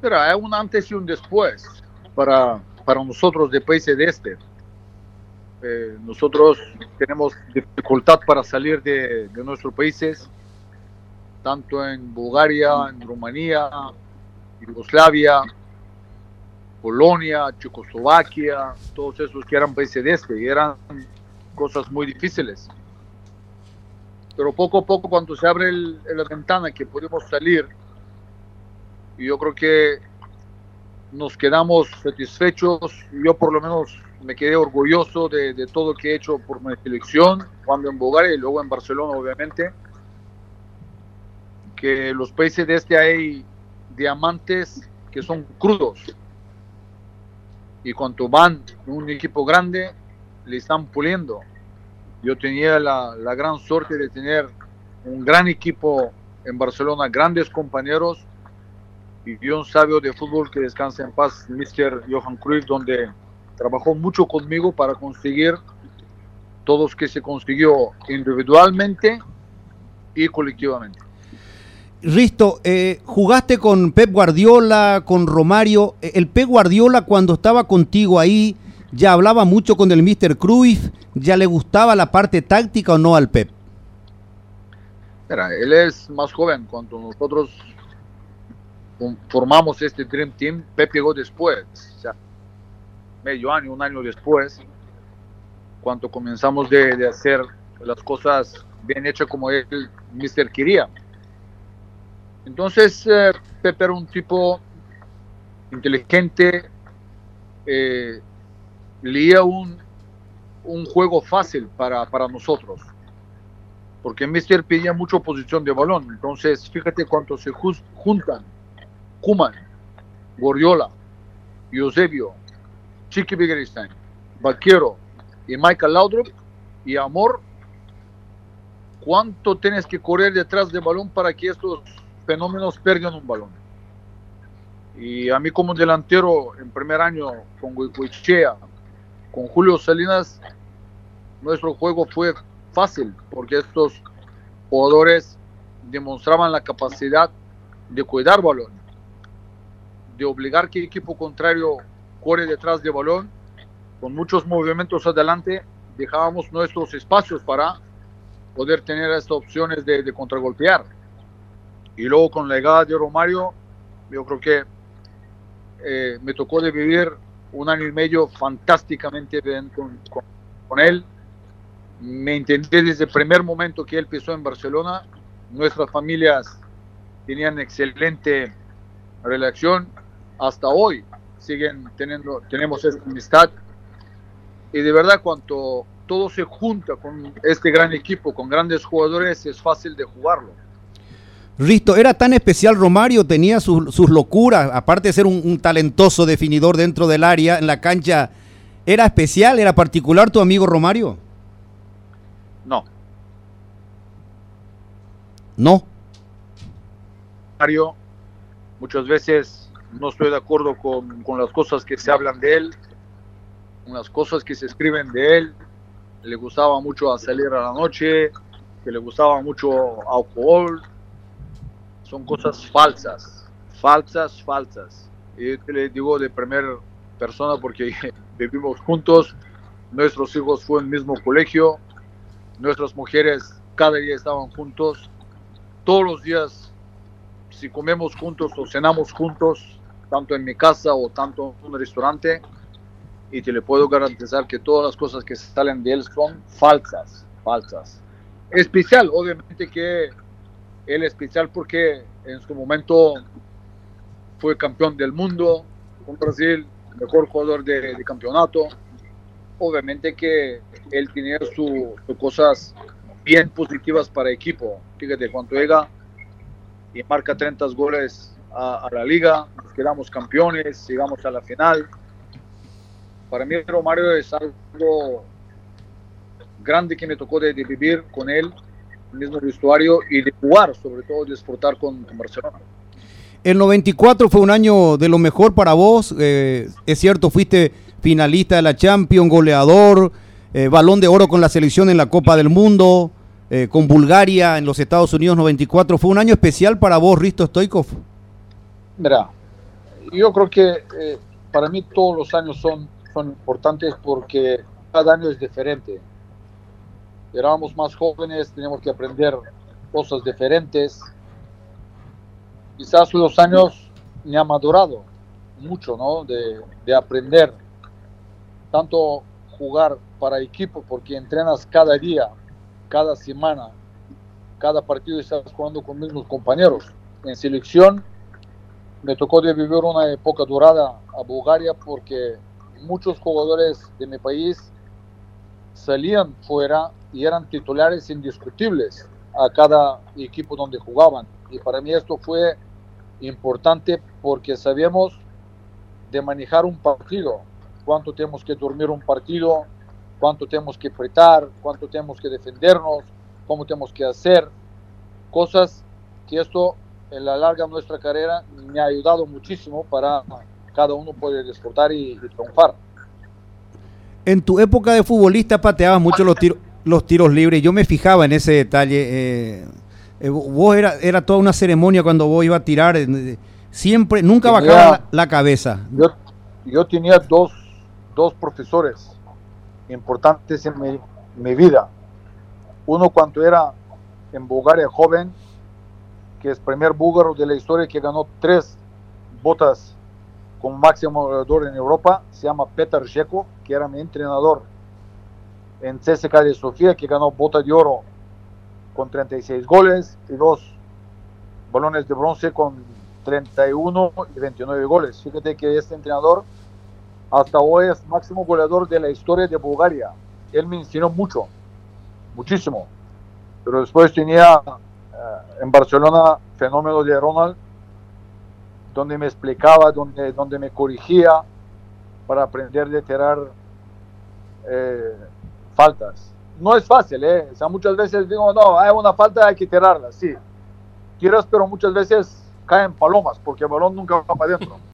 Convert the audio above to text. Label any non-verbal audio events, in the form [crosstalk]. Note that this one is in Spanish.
Pero hay un antes y un después para, para nosotros de países de este. Eh, nosotros tenemos dificultad para salir de, de nuestros países, tanto en Bulgaria, en Rumanía, Yugoslavia, Polonia, Checoslovaquia, todos esos que eran países de este, y eran cosas muy difíciles. Pero poco a poco, cuando se abre el, la ventana que podemos salir, yo creo que nos quedamos satisfechos. Yo, por lo menos, me quedé orgulloso de, de todo lo que he hecho por mi selección, cuando en Bulgaria y luego en Barcelona, obviamente. Que los países de este hay diamantes que son crudos. Y cuando van un equipo grande, le están puliendo. Yo tenía la, la, gran suerte de tener un gran equipo en Barcelona, grandes compañeros y un sabio de fútbol que descansa en paz, Mr. Johan Cruyff, donde trabajó mucho conmigo para conseguir todos que se consiguió individualmente y colectivamente. Risto, eh, jugaste con Pep Guardiola, con Romario. El Pep Guardiola cuando estaba contigo ahí, ya hablaba mucho con el Mr. Cruyff, ya le gustaba la parte táctica o no al Pep. Mira, él es más joven. Cuando nosotros formamos este Dream Team, Pep llegó después, medio año, un año después, cuando comenzamos de, de hacer las cosas bien hechas como él, Mr. quería. Entonces, eh, Pepe era un tipo inteligente, eh, leía un, un juego fácil para, para nosotros, porque Mister pedía mucha posición de balón. Entonces, fíjate cuánto se juntan Kuman, Goriola, Eusebio, Chiqui Biggerstein, Vaquero y Michael Laudrup y Amor, ¿cuánto tienes que correr detrás del balón para que estos fenómenos pierdan un balón? Y a mí como delantero en primer año con Huichea, con Julio Salinas, nuestro juego fue fácil porque estos jugadores demostraban la capacidad de cuidar balón, de obligar que el equipo contrario corre detrás del balón, con muchos movimientos adelante, dejábamos nuestros espacios para poder tener estas opciones de, de contragolpear. Y luego con la llegada de Romario, yo creo que eh, me tocó de vivir un año y medio fantásticamente bien con, con, con, él. Me entendí desde el primer momento que él pisó en Barcelona. Nuestras familias tenían excelente relación. Hasta hoy siguen teniendo, tenemos esta amistad. Y de verdad, cuando todo se junta con este gran equipo, con grandes jugadores, es fácil de jugarlo. Risto, ¿era tan especial Romario? ¿Tenía sus, sus locuras? Aparte de ser un, un, talentoso definidor dentro del área, en la cancha, ¿era especial, era particular tu amigo Romario? No. ¿No? Romario, muchas veces no estoy de acuerdo con, con las cosas que se hablan de él, con las cosas que se escriben de él. Le gustaba mucho salir a la noche, que le gustaba mucho alcohol, son cosas falsas, falsas, falsas. Y te le digo de primera persona porque [laughs] vivimos juntos, nuestros hijos fueron en el mismo colegio, nuestras mujeres cada día estaban juntos, todos los días, si comemos juntos o cenamos juntos, tanto en mi casa o tanto en un restaurante, y te le puedo garantizar que todas las cosas que salen de él son falsas, falsas. Especial, obviamente que él especial porque en su momento fue campeón del mundo con Brasil, mejor jugador de, de campeonato. Obviamente que él tenía sus su cosas bien positivas para el equipo. Fíjate, cuando llega y marca 30 goles a, a, la liga, nos quedamos campeones, llegamos a la final. Para mí Romario es algo grande que me tocó de, de vivir con él mismo vestuario y de jugar, sobre todo de disfrutar con, con, Barcelona. El 94 fue un año de lo mejor para vos, eh, es cierto, fuiste finalista de la Champions, goleador, eh, balón de oro con la selección en la Copa del Mundo, eh, con Bulgaria en los Estados Unidos 94, ¿fue un año especial para vos, Risto Stoikov? Mira, yo creo que eh, para mí todos los años son, son importantes porque cada año es diferente. Éramos más jóvenes, teníamos que aprender cosas diferentes. Quizás los años me ha madurado mucho, ¿no? De, de aprender tanto jugar para equipo porque entrenas cada día, cada semana, cada partido estás jugando con mismos compañeros. En selección me tocó de vivir una época dorada a Bulgaria porque muchos jugadores de mi país salían fuera y eran titulares indiscutibles a cada equipo donde jugaban. Y para mí esto fue importante porque sabíamos de manejar un partido, cuánto tenemos que dormir un partido, cuánto tenemos que apretar, cuánto tenemos que defendernos, cómo tenemos que hacer, cosas que esto en la larga nuestra carrera me ha ayudado muchísimo para cada uno poder disfrutar y, y triunfar. En tu época de futbolista pateabas mucho los tiros, los tiros libres. Yo me fijaba en ese detalle. Eh, eh, vos era, era toda una ceremonia cuando vos ibas a tirar. eh, Siempre, nunca Tenía- bajaba la, la cabeza. Yo, yo tenía dos, dos profesores importantes en mi, mi vida. Uno cuando era en Bulgaria joven, que es primer búlgaro de la historia que ganó tres botas como máximo goleador en Europa, se llama Petar Zheko, que era mi entrenador en CSKA de Sofía, que ganó bota de oro con 36 goles y dos balones de bronce con 31 y 29 goles. Fíjate que este entrenador hasta hoy es máximo goleador de la historia de Bulgaria. Él me enseñó mucho, muchísimo. Pero después tenía en Barcelona fenómeno de Ronald, donde me explicaba, donde, donde me corrigía para aprender de tirar eh, faltas. No es fácil, ¿eh? O sea, muchas veces digo, no, hay una falta, hay que tirarla, sí. Tiras, pero muchas veces caen palomas, porque el balón nunca va para adentro.